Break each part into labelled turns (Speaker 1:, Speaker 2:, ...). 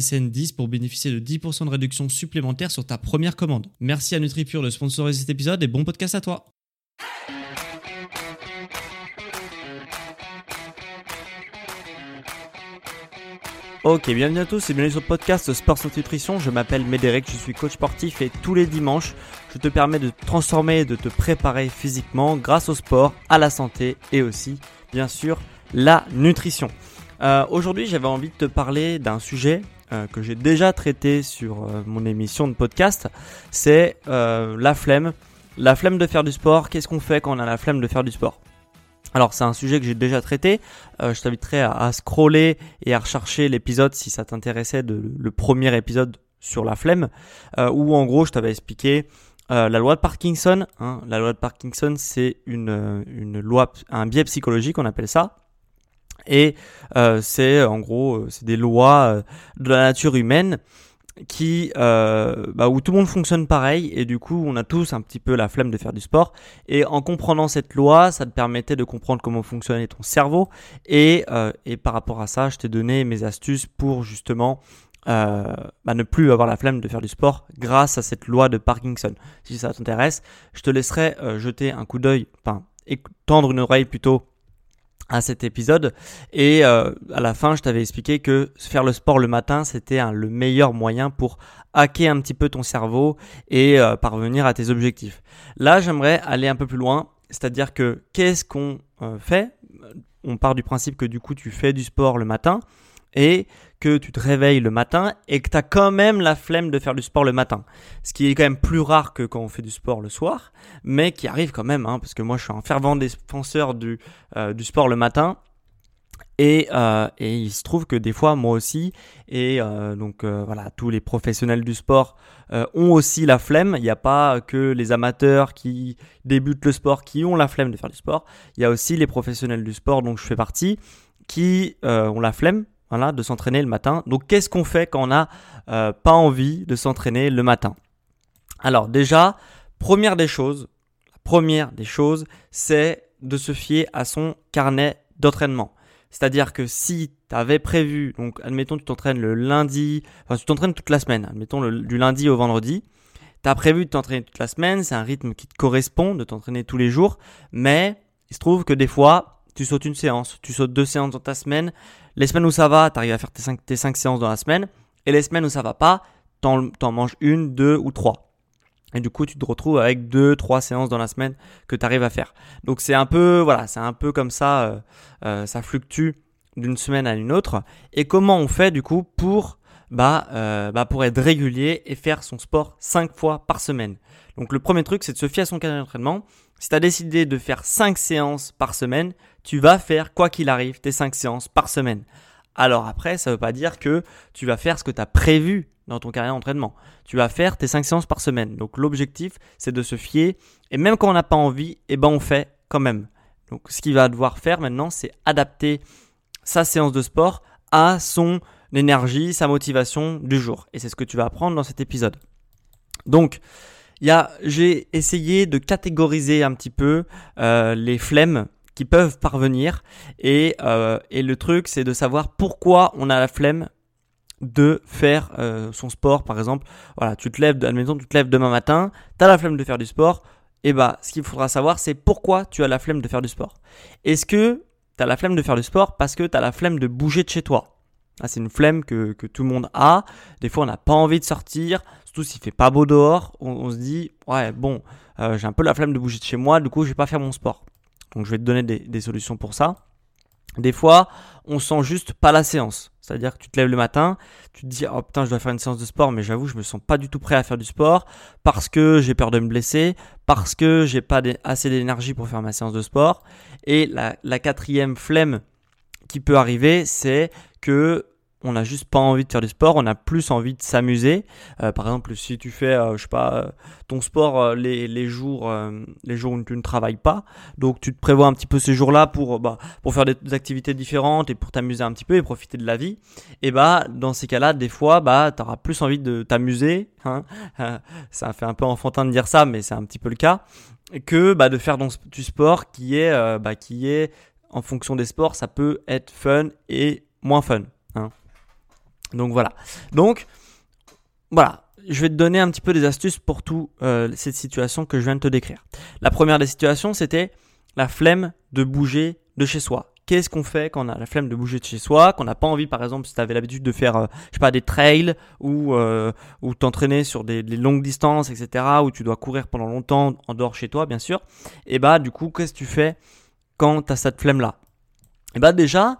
Speaker 1: SSN 10 pour bénéficier de 10% de réduction supplémentaire sur ta première commande. Merci à NutriPure de sponsoriser cet épisode et bon podcast à toi.
Speaker 2: Ok, bienvenue à tous et bienvenue sur le podcast Sport sans Nutrition. Je m'appelle Médéric, je suis coach sportif et tous les dimanches, je te permets de te transformer de te préparer physiquement grâce au sport, à la santé et aussi, bien sûr, la nutrition. Euh, Aujourd'hui, j'avais envie de te parler d'un sujet euh, que j'ai déjà traité sur euh, mon émission de podcast, c'est euh, la flemme. La flemme de faire du sport, qu'est-ce qu'on fait quand on a la flemme de faire du sport? Alors c'est un sujet que j'ai déjà traité, je t'inviterai à, scroller et à rechercher l'épisode si ça t'intéressait, le premier épisode sur la flemme, où en gros je t'avais expliqué la loi de Parkinson. Hein. La loi de Parkinson c'est un biais psychologique on appelle ça, et euh, c'est en gros euh, c'est des lois euh, de la nature humaine qui euh, bah, où tout le monde fonctionne pareil et du coup on a tous un petit peu la flemme de faire du sport. Et en comprenant cette loi ça te permettait de comprendre comment fonctionnait ton cerveau. Et, et par rapport à ça je t'ai donné mes astuces pour justement euh, bah, ne plus avoir la flemme de faire du sport grâce à cette loi de Parkinson. Si ça t'intéresse je te laisserai jeter un coup d'œil enfin tendre une oreille plutôt à cet épisode. Et euh, à la fin je t'avais expliqué que faire le sport le matin c'était le meilleur moyen pour hacker un petit peu ton cerveau et euh, parvenir à tes objectifs. Là j'aimerais aller un peu plus loin, c'est-à-dire que qu'est-ce qu'on euh, fait? On part du principe que du coup tu fais du sport le matin et que tu te réveilles le matin et que tu as quand même la flemme de faire du sport le matin. Ce qui est quand même plus rare que quand on fait du sport le soir, mais qui arrive quand même, hein, parce que moi je suis un fervent défenseur du, euh, du sport le matin. Et, euh, et, il se trouve que des fois, moi aussi, et euh, donc voilà, tous les professionnels du sport ont aussi la flemme. Il n'y a pas que les amateurs qui débutent le sport qui ont la flemme de faire du sport. Il y a aussi les professionnels du sport, dont je fais partie, qui ont la flemme de s'entraîner le matin. Donc qu'est-ce qu'on fait quand on n'a euh, pas envie de s'entraîner le matin? Alors déjà, première des choses, première des choses, c'est de se fier à son carnet d'entraînement. C'est-à-dire que si tu avais prévu, donc admettons tu t'entraînes le lundi, enfin tu t'entraînes toute la semaine, admettons du lundi au vendredi, tu as prévu de t'entraîner toute la semaine, c'est un rythme qui te correspond de t'entraîner tous les jours, mais il se trouve que des fois, tu sautes une séance, tu sautes deux séances dans ta semaine, les semaines où ça va, tu arrives à faire tes 5, tes séances dans la semaine. Et les semaines où ça va pas, t'en, en manges une, deux ou trois. Et du coup, tu te retrouves avec deux, trois séances dans la semaine que tu arrives à faire. Donc c'est un peu, voilà, c'est un peu comme ça, euh, euh, ça fluctue d'une semaine à une autre. Et comment on fait du coup pour, bah, euh, bah pour être régulier et faire son sport cinq fois par semaine. Donc le premier truc, c'est de se fier à son calendrier d'entraînement. Si tu as décidé de faire 5 séances par semaine, tu vas faire, quoi qu'il arrive, tes 5 séances par semaine. Alors après, ça ne veut pas dire que tu vas faire ce que tu as prévu dans ton carrière d'entraînement. Tu vas faire tes 5 séances par semaine. Donc l'objectif, c'est de se fier. Et même quand on n'a pas envie, eh ben on fait quand même. Donc ce qu'il va devoir faire maintenant, c'est adapter sa séance de sport à son énergie, sa motivation du jour. Et c'est ce que tu vas apprendre dans cet épisode. Donc, j'ai essayé de catégoriser un petit peu euh, les flemmes qui peuvent parvenir. Et, euh, et le truc c'est de savoir pourquoi on a la flemme de faire euh, son sport. Par exemple voilà tu te lèves admettons tu te lèves demain matin tu as la flemme de faire du sport. Et bah ce qu'il faudra savoir c'est pourquoi tu as la flemme de faire du sport. Est-ce que tu as la flemme de faire du sport parce que tu as la flemme de bouger de chez toi? Ah, c'est une flemme que, tout le monde a. Des fois, on n'a pas envie de sortir, surtout s'il fait pas beau dehors. On, se dit, ouais, bon, euh, j'ai un peu la flemme de bouger de chez moi, du coup, je vais pas faire mon sport. Donc, je vais te donner des, des solutions pour ça. Des fois, on sent juste pas la séance. C'est-à-dire que tu te lèves le matin, tu te dis oh putain je dois faire une séance de sport, mais j'avoue je me sens pas du tout prêt à faire du sport parce que j'ai peur de me blesser, parce que j'ai pas assez d'énergie pour faire ma séance de sport. Et la, la quatrième flemme qui peut arriver, c'est que on n'a juste pas envie de faire du sport, on a plus envie de s'amuser. Euh, par exemple, si tu fais, euh, je sais pas, euh, ton sport les, les, jours, les jours où tu ne travailles pas, donc tu te prévois un petit peu ces jours-là pour, bah, pour faire des activités différentes et pour t'amuser un petit peu et profiter de la vie. Et bah, dans ces cas-là, des fois, bah, tu auras plus envie de t'amuser. Hein ça fait un peu enfantin de dire ça, mais c'est un petit peu le cas que bah, de faire du sport qui est, bah, qui est en fonction des sports, ça peut être fun et moins fun. Hein. Donc voilà. Donc voilà, je vais te donner un petit peu des astuces pour toute euh, cette situation que je viens de te décrire. La première des situations, c'était la flemme de bouger de chez soi. Qu'est-ce qu'on fait quand on a la flemme de bouger de chez soi, qu'on n'a pas envie, par exemple, si tu avais l'habitude de faire, euh, je sais pas, des trails ou euh, ou t'entraîner sur des, longues distances, etc., où tu dois courir pendant longtemps en dehors chez toi, bien sûr. Et bah, du coup, qu'est-ce que tu fais quand tu as cette flemme là Et bah déjà,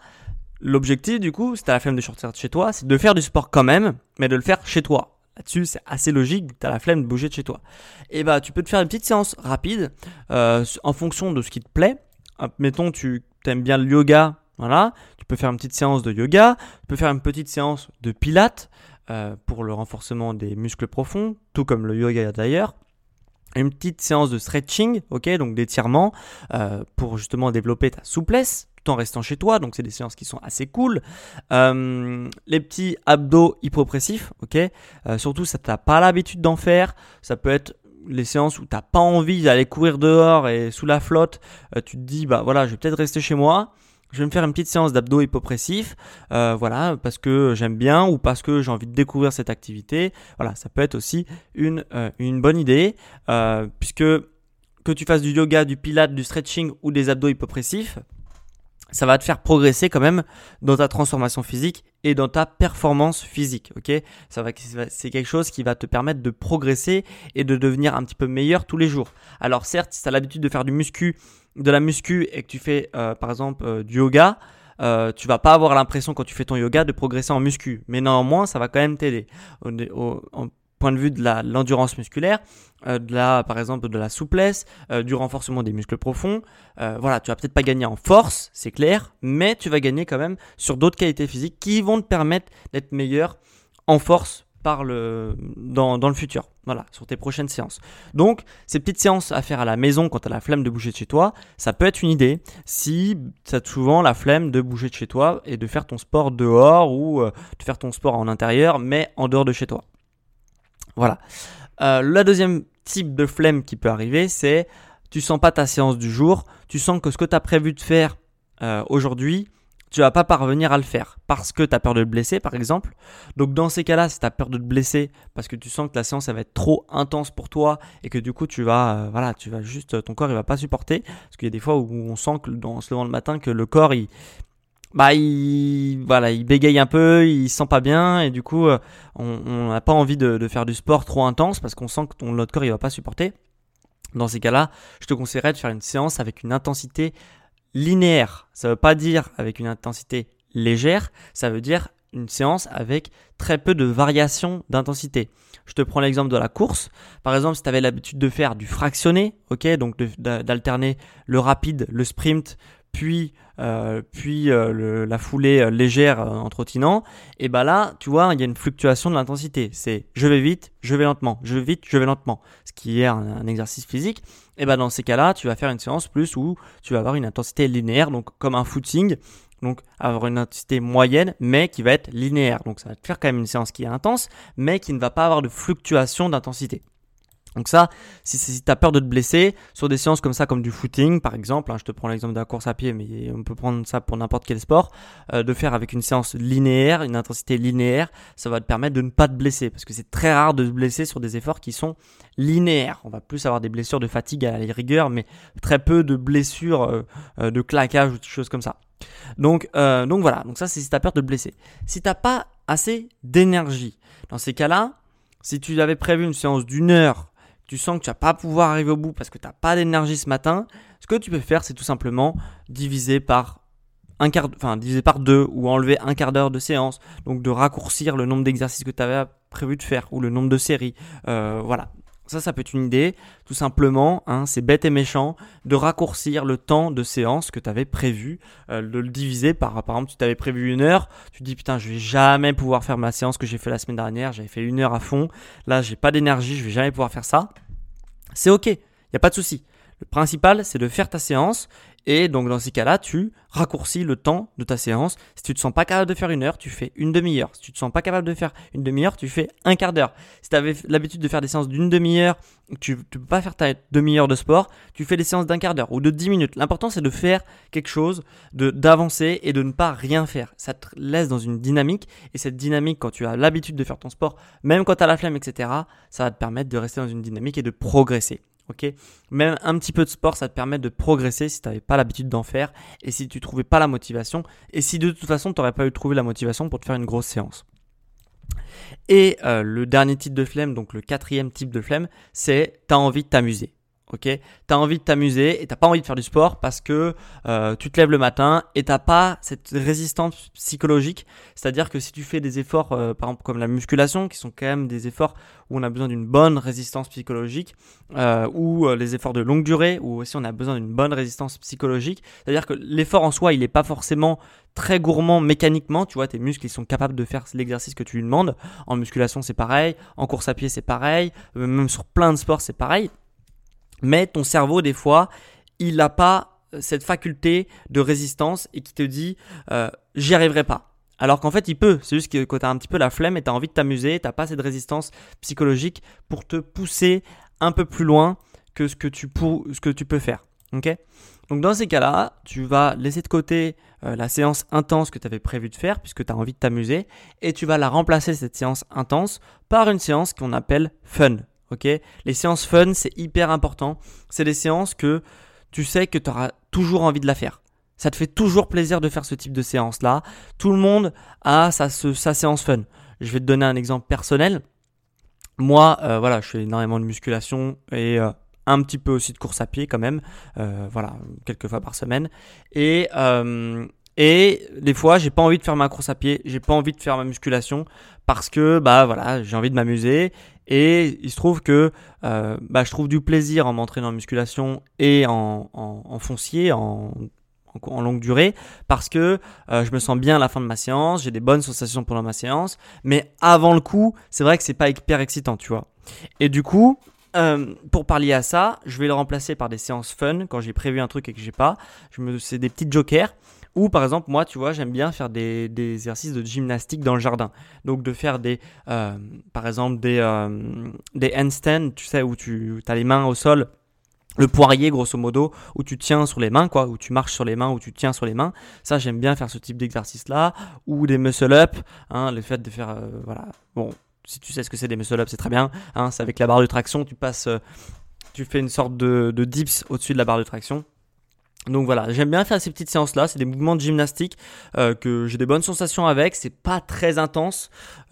Speaker 2: L'objectif, du coup, si t'as la flemme de sortir de chez toi, c'est de faire du sport quand même, mais de le faire chez toi. Là-dessus, c'est assez logique, tu as la flemme de bouger de chez toi. Et bah, tu peux te faire une petite séance rapide euh, en fonction de ce qui te plaît. Mettons, tu aimes bien le yoga, voilà. Tu peux faire une petite séance de yoga, tu peux faire une petite séance de pilates euh, pour le renforcement des muscles profonds, tout comme le yoga d'ailleurs une petite séance de stretching, ok, donc d'étirement euh, pour justement développer ta souplesse en restant chez toi. Donc c'est des séances qui sont assez cool. Euh, les petits abdos hypopressifs, ok. Euh, surtout si t'as pas l'habitude d'en faire, ça peut être les séances où t'as pas envie d'aller courir dehors et sous la flotte, tu te dis bah voilà, je vais peut-être rester chez moi. Je vais me faire une petite séance d'abdos hypopressifs, voilà, parce que j'aime bien ou parce que j'ai envie de découvrir cette activité. Voilà, ça peut être aussi une, une bonne idée, puisque que tu fasses du yoga, du pilate, du stretching ou des abdos hypopressifs, ça va te faire progresser quand même dans ta transformation physique et dans ta performance physique, ok? Ça va, c'est quelque chose qui va te permettre de progresser et de devenir un petit peu meilleur tous les jours. Alors certes, si tu as l'habitude de faire du muscu, de la muscu et que tu fais euh, par exemple euh, du yoga, euh, tu vas pas avoir l'impression quand tu fais ton yoga de progresser en muscu, mais néanmoins ça va quand même t'aider point de vue de l'endurance musculaire, euh, de la, par exemple de la souplesse, du renforcement des muscles profonds. Voilà, tu vas peut-être pas gagner en force, c'est clair, mais tu vas gagner quand même sur d'autres qualités physiques qui vont te permettre d'être meilleur en force par le, dans, dans, le futur. Voilà, sur tes prochaines séances. Donc, ces petites séances à faire à la maison quand tu as la flemme de bouger de chez toi, ça peut être une idée si tu as souvent la flemme de bouger de chez toi et de faire ton sport dehors ou de faire ton sport en intérieur, mais en dehors de chez toi. Voilà. Euh, le deuxième type de flemme qui peut arriver, c'est tu sens pas ta séance du jour, tu sens que ce que tu as prévu de faire euh, aujourd'hui, tu vas pas parvenir à le faire parce que tu as peur de te blesser par exemple. Donc dans ces cas-là, si tu as peur de te blesser parce que tu sens que la séance va être trop intense pour toi et que du coup tu vas euh, voilà, tu vas juste ton corps il va pas supporter parce qu'il y a des fois où on sent que dans se levant le matin que le corps il bah il voilà il bégaye un peu il sent pas bien et du coup euh, on n'a pas envie de, faire du sport trop intense parce qu'on sent que ton notre corps il va pas supporter dans ces cas-là je te conseillerais de faire une séance avec une intensité linéaire ça veut pas dire avec une intensité légère ça veut dire une séance avec très peu de variation d'intensité. Je te prends l'exemple de la course. Par exemple, si tu avais l'habitude de faire du fractionné, ok, donc d'alterner le rapide, le sprint, puis euh, puis euh, la foulée euh, légère en trottinant, et bah là, tu vois, il y a une fluctuation de l'intensité. C'est je vais vite, je vais lentement, je vais vite, je vais lentement, ce qui est un, exercice physique. Et bah dans ces cas-là, tu vas faire une séance plus où tu vas avoir une intensité linéaire, donc comme un footing, donc avoir une intensité moyenne, mais qui va être linéaire. Donc ça va te faire quand même une séance qui est intense, mais qui ne va pas avoir de fluctuation d'intensité. Donc ça, si, si tu as peur de te blesser, sur des séances comme ça, comme du footing par exemple, hein, je te prends l'exemple de la course à pied, mais on peut prendre ça pour n'importe quel sport, euh, de faire avec une séance linéaire, une intensité linéaire, ça va te permettre de ne pas te blesser, parce que c'est très rare de se blesser sur des efforts qui sont linéaires. On va plus avoir des blessures de fatigue à la rigueur, mais très peu de blessures euh, euh, de claquage ou des choses comme ça. Donc, euh, donc voilà, donc ça c'est si tu peur de te blesser. Si tu n'as pas assez d'énergie, dans ces cas-là, si tu avais prévu une séance d'une heure, tu sens que tu vas pas pouvoir arriver au bout parce que tu n'as pas d'énergie ce matin, ce que tu peux faire c'est tout simplement diviser par un quart, enfin diviser par deux ou enlever un quart d'heure de séance, donc de raccourcir le nombre d'exercices que tu avais prévu de faire ou le nombre de séries. Euh, voilà, ça, ça peut être une idée, tout simplement, hein, c'est bête et méchant, de raccourcir le temps de séance que tu avais prévu, euh, de le diviser par, par exemple, tu t'avais prévu une heure, tu te dis putain, je vais jamais pouvoir faire ma séance que j'ai fait la semaine dernière, j'avais fait une heure à fond, là j'ai pas d'énergie, je vais jamais pouvoir faire ça. C'est ok, il n'y a pas de souci. Le principal, c'est de faire ta séance et donc dans ces cas-là, tu raccourcis le temps de ta séance. Si tu te sens pas capable de faire une heure, tu fais une demi-heure. Si tu te sens pas capable de faire une demi-heure, tu fais un quart d'heure. Si tu avais l'habitude de faire des séances d'une demi-heure, tu ne peux pas faire ta demi-heure de sport, tu fais des séances d'un quart d'heure ou de dix minutes. L'important c'est de faire quelque chose, d'avancer et de ne pas rien faire. Ça te laisse dans une dynamique et cette dynamique, quand tu as l'habitude de faire ton sport, même quand tu as la flemme, etc., ça va te permettre de rester dans une dynamique et de progresser. Ok, même un petit peu de sport, ça te permet de progresser si tu n'avais pas l'habitude d'en faire et si tu trouvais pas la motivation et si de toute façon tu n'aurais pas eu trouvé la motivation pour te faire une grosse séance. Et euh, le dernier type de flemme, donc le quatrième type de flemme, c'est tu as envie de t'amuser ok? T'as envie de t'amuser et t'as pas envie de faire du sport parce que euh, tu te lèves le matin et t'as pas cette résistance psychologique. C'est-à-dire que si tu fais des efforts, euh, par exemple comme la musculation, qui sont quand même des efforts où on a besoin d'une bonne résistance psychologique, euh, ou les efforts de longue durée, où aussi on a besoin d'une bonne résistance psychologique. C'est-à-dire que l'effort en soi, il n'est pas forcément très gourmand mécaniquement. Tu vois, tes muscles, ils sont capables de faire l'exercice que tu lui demandes. En musculation, c'est pareil. En course à pied, c'est pareil. Même sur plein de sports, c'est pareil. Mais ton cerveau, des fois, il n'a pas euh, cette faculté de résistance et qui te dit euh, j'y arriverai pas. Alors qu'en fait, il peut. C'est juste que quand tu as un petit peu la flemme et tu as envie de t'amuser, tu n'as pas cette résistance psychologique pour te pousser un peu plus loin que ce que tu, peux faire. Donc dans ces cas-là, tu vas laisser de côté euh, la séance intense que tu avais prévu de faire puisque tu as envie de t'amuser et tu vas la remplacer, cette séance intense, par une séance qu'on appelle fun ok? Les séances fun, c'est hyper important. C'est des séances que tu sais que tu auras toujours envie de la faire. Ça te fait toujours plaisir de faire ce type de séance-là. Tout le monde a sa, sa, séance fun. Je vais te donner un exemple personnel. Moi, euh, voilà, je fais énormément de musculation et euh, un petit peu aussi de course à pied quand même. Euh, voilà, quelques fois par semaine. Et, et des fois, j'ai pas envie de faire ma course à pied, j'ai pas envie de faire ma musculation parce que bah voilà, j'ai envie de m'amuser et il se trouve que euh, bah, je trouve du plaisir en m'entraînant en musculation et en, en, foncier, en, en, longue durée, parce que euh, je me sens bien à la fin de ma séance, j'ai des bonnes sensations pendant ma séance, mais avant le coup, c'est vrai que c'est pas hyper excitant, tu vois. Et du coup, euh, pour parler à ça, je vais le remplacer par des séances fun quand j'ai prévu un truc et que j'ai pas. Je c'est des petites jokers. Ou par exemple, moi, tu vois, j'aime bien faire des, des, exercices de gymnastique dans le jardin. Donc de faire des, euh, par exemple, des, euh, des handstands, tu sais, où tu as les mains au sol. Le poirier, grosso modo, où tu tiens sur les mains, quoi, où tu marches sur les mains, où tu tiens sur les mains. Ça, j'aime bien faire ce type d'exercice-là. Ou des muscle-up, hein, le fait de faire, euh, voilà. Bon, si tu sais ce que c'est des muscle-up, c'est très bien. Hein, c'est avec la barre de traction, tu passes, tu fais une sorte de dips au-dessus de la barre de traction. Donc voilà, j'aime bien faire ces petites séances là, c'est des mouvements de gymnastique euh, que j'ai des bonnes sensations avec, c'est pas très intense,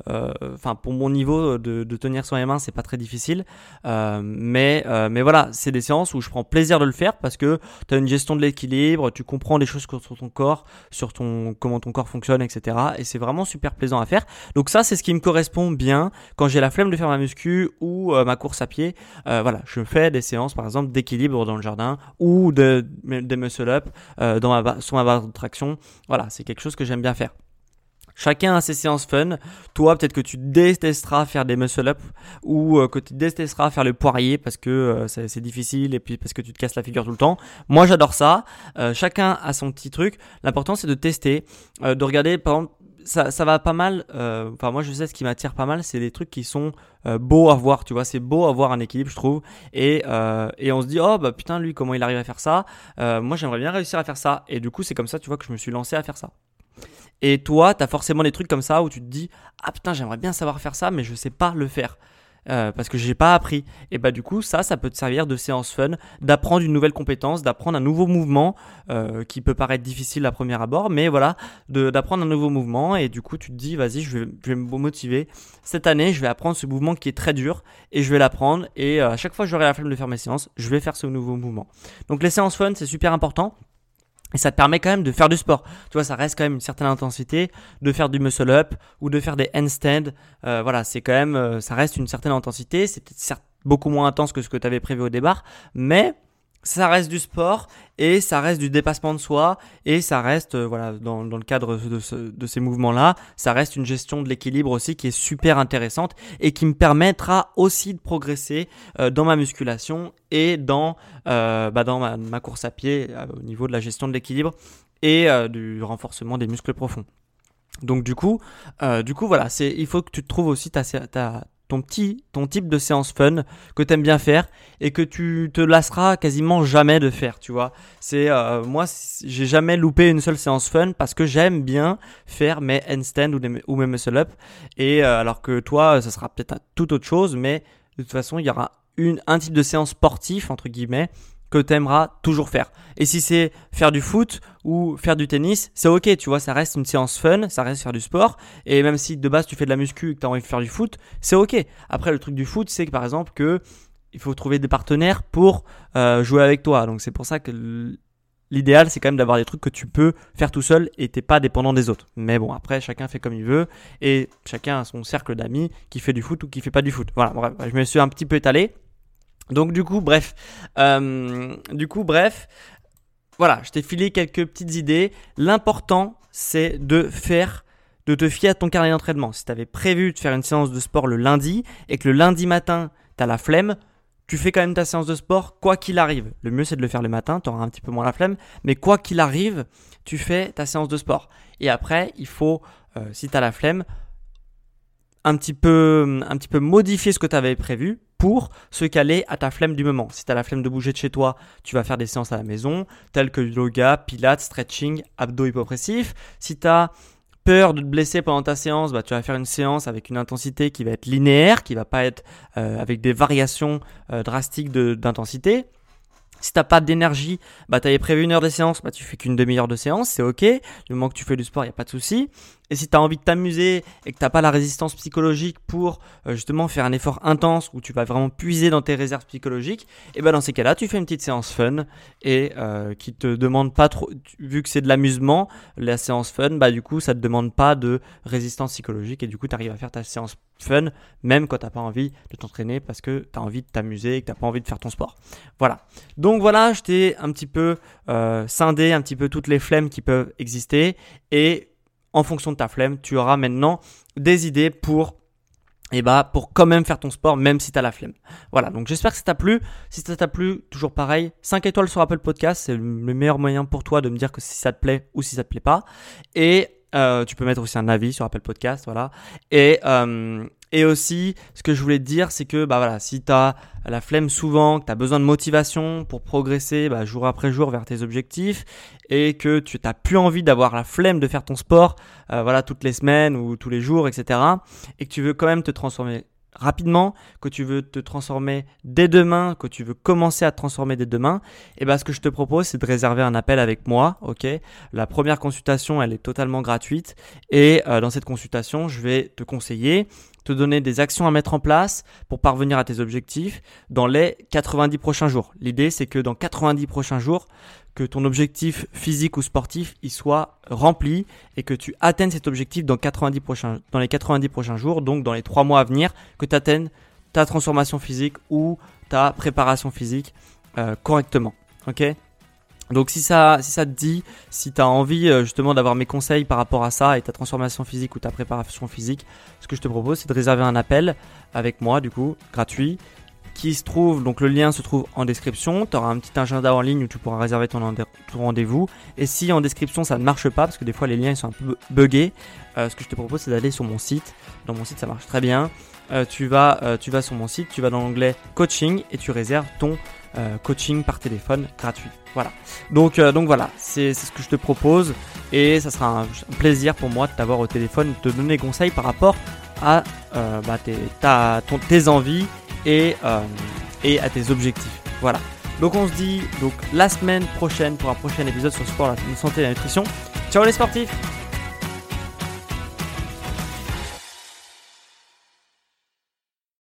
Speaker 2: euh, enfin pour mon niveau de, de, tenir sur les mains c'est pas très difficile, euh, mais, euh, mais voilà, c'est des séances où je prends plaisir de le faire parce que tu as une gestion de l'équilibre, tu comprends des choses sur ton corps, sur ton comment ton corps fonctionne, etc. Et c'est vraiment super plaisant à faire. Donc ça c'est ce qui me correspond bien quand j'ai la flemme de faire ma muscu ou ma course à pied. voilà, je fais des séances par exemple d'équilibre dans le jardin ou de, de muscle up euh, dans ma, sur ma barre de traction. Voilà, c'est quelque chose que j'aime bien faire. Chacun a ses séances fun. Toi, peut-être que tu détesteras faire des muscle up ou euh, que tu détesteras faire le poirier parce que euh, c'est difficile et puis parce que tu te casses la figure tout le temps. Moi, j'adore ça. chacun a son petit truc. L'important, c'est de tester, de regarder par exemple ça, va pas mal. Euh, enfin, moi, je sais ce qui m'attire pas mal, c'est des trucs qui sont euh, beaux à voir. Tu vois, c'est beau à voir un équilibre, je trouve. Et, euh, et on se dit, oh bah putain, lui, comment il arrive à faire ça? Moi, j'aimerais bien réussir à faire ça. Et du coup, c'est comme ça, tu vois, que je me suis lancé à faire ça. Et toi, tu as forcément des trucs comme ça où tu te dis, ah putain, j'aimerais bien savoir faire ça, mais je sais pas le faire. Euh, parce que j'ai pas appris. Et bah du coup ça, ça peut te servir de séance fun, d'apprendre une nouvelle compétence, d'apprendre un nouveau mouvement euh, qui peut paraître difficile à premier abord, mais voilà, d'apprendre un nouveau mouvement et du coup tu te dis vas-y je vais, je vais me motiver. Cette année je vais apprendre ce mouvement qui est très dur et je vais l'apprendre et euh, à chaque fois que j'aurai la flemme de faire mes séances, je vais faire ce nouveau mouvement. Donc les séances fun c'est super important. Et ça te permet quand même de faire du sport. Tu vois, ça reste quand même une certaine intensité, de faire du muscle up ou de faire des handstands. Euh, voilà, c'est quand même, euh, ça reste une certaine intensité. C'est certes beaucoup moins intense que ce que tu avais prévu au départ, mais ça reste du sport et ça reste du dépassement de soi et ça reste euh, voilà dans, dans, le cadre de, de ces mouvements là ça reste une gestion de l'équilibre aussi qui est super intéressante et qui me permettra aussi de progresser euh, dans ma musculation et dans euh, bah dans ma, course à pied au niveau de la gestion de l'équilibre et du renforcement des muscles profonds. Donc du coup, du coup voilà, c'est il faut que tu trouves aussi ta, ta, ton petit ton type de séance fun que tu aimes bien faire et que tu te lasseras quasiment jamais de faire tu vois. C'est euh, moi j'ai jamais loupé une seule séance fun parce que j'aime bien faire mes handstands ou, ou mes muscle up. Et euh, alors que toi ça sera peut-être tout autre chose mais de toute façon il y aura une un type de séance sportif entre guillemets que tu aimeras toujours faire. Et si c'est faire du foot ou faire du tennis, c'est ok, tu vois, ça reste une séance fun, ça reste faire du sport. Et même si de base tu fais de la muscu et que tu as envie de faire du foot, c'est ok. Après, le truc du foot, c'est que par exemple que il faut trouver des partenaires pour euh, jouer avec toi. Donc c'est pour ça que l'idéal, c'est quand même d'avoir des trucs que tu peux faire tout seul et t'es pas dépendant des autres. Mais bon, après, chacun fait comme il veut et chacun a son cercle d'amis qui fait du foot ou qui fait pas du foot. Voilà, bref, je me suis un petit peu étalé. Donc du coup, bref, euh, du coup, bref, voilà, je t'ai filé quelques petites idées. L'important, c'est de faire, de te fier à ton carnet d'entraînement. Si tu avais prévu de faire une séance de sport le lundi et que le lundi matin, tu as la flemme, tu fais quand même ta séance de sport quoi qu'il arrive. Le mieux, c'est de le faire le matin, tu auras un petit peu moins la flemme, mais quoi qu'il arrive, tu fais ta séance de sport. Et après, il faut, euh, si tu as la flemme, un petit peu, un petit peu modifier ce que tu avais prévu pour se caler à ta flemme du moment. Si tu as la flemme de bouger de chez toi, tu vas faire des séances à la maison, telles que yoga, pilates, stretching, abdos hypopressifs. Si tu as peur de te blesser pendant ta séance, bah, tu vas faire une séance avec une intensité qui va être linéaire, qui va pas être euh, avec des variations euh, drastiques d'intensité. Si t'as pas d'énergie, bah t'avais prévu une heure de séance, bah tu fais qu'une demi-heure de séance, c'est ok. Du moment que tu fais du sport, il y a pas de souci. Et si tu as envie de t'amuser et que t'as pas la résistance psychologique pour euh, justement faire un effort intense où tu vas vraiment puiser dans tes réserves psychologiques, et ben dans ces cas-là, tu fais une petite séance fun et euh, qui te demande pas trop, vu que c'est de l'amusement, la séance fun, bah du coup ça te demande pas de résistance psychologique et du coup tu arrives à faire ta séance fun même quand t'as pas envie de t'entraîner parce que tu as envie de t'amuser et que t'as pas envie de faire ton sport. Voilà. Donc voilà, je t'ai un petit peu euh, scindé un petit peu toutes les flemmes qui peuvent exister et en fonction de ta flemme, tu auras maintenant des idées pour eh bah pour quand même faire ton sport même si tu as la flemme. Voilà, donc j'espère que ça t'a plu. Si ça t'a plu, toujours pareil, 5 étoiles sur Apple Podcast, c'est le meilleur moyen pour toi de me dire que si ça te plaît ou si ça te plaît pas. Et euh, tu peux mettre aussi un avis sur Apple Podcast, voilà. Et, euh, et aussi, ce que je voulais te dire, c'est que bah voilà, si tu as la flemme souvent, que tu as besoin de motivation pour progresser bah, jour après jour vers tes objectifs et que tu n'as plus envie d'avoir la flemme de faire ton sport euh, voilà, toutes les semaines ou tous les jours, etc. et que tu veux quand même te transformer rapidement, que tu veux te transformer dès demain, que tu veux commencer à te transformer dès demain, et eh ben ce que je te propose c'est de réserver un appel avec moi, La première consultation elle est totalement gratuite et euh, dans cette consultation je vais te conseiller te donner des actions à mettre en place pour parvenir à tes objectifs dans les 90 prochains jours. L'idée, c'est que dans 90 prochains jours, que ton objectif physique ou sportif il soit rempli et que tu atteignes cet objectif dans, 90 prochains, dans les 90 prochains jours, donc dans les 3 mois à venir, que tu atteignes ta transformation physique ou ta préparation physique euh, correctement. Ok? Donc si ça, si ça te dit, si tu as envie euh, justement d'avoir mes conseils par rapport à ça et ta transformation physique ou ta préparation physique, ce que je te propose c'est de réserver un appel avec moi du coup, gratuit, qui se trouve, donc le lien se trouve en description, tu auras un petit agenda en ligne où tu pourras réserver ton, rendez-vous. Et si en description ça ne marche pas, parce que des fois les liens ils sont un peu buggés, euh, ce que je te propose c'est d'aller sur mon site. Dans mon site ça marche très bien. Euh, tu, vas, tu vas sur mon site, tu vas dans l'onglet coaching et tu réserves ton euh, coaching par téléphone gratuit. Voilà. Donc, euh, voilà, c'est ce que je te propose et ça sera un, plaisir pour moi de t'avoir au téléphone, de te donner conseil par rapport à euh, bah, tes, ta, ton, tes envies et, à tes objectifs. Voilà. Donc on se dit donc la semaine prochaine pour un prochain épisode sur le sport, la santé et la nutrition. Ciao les sportifs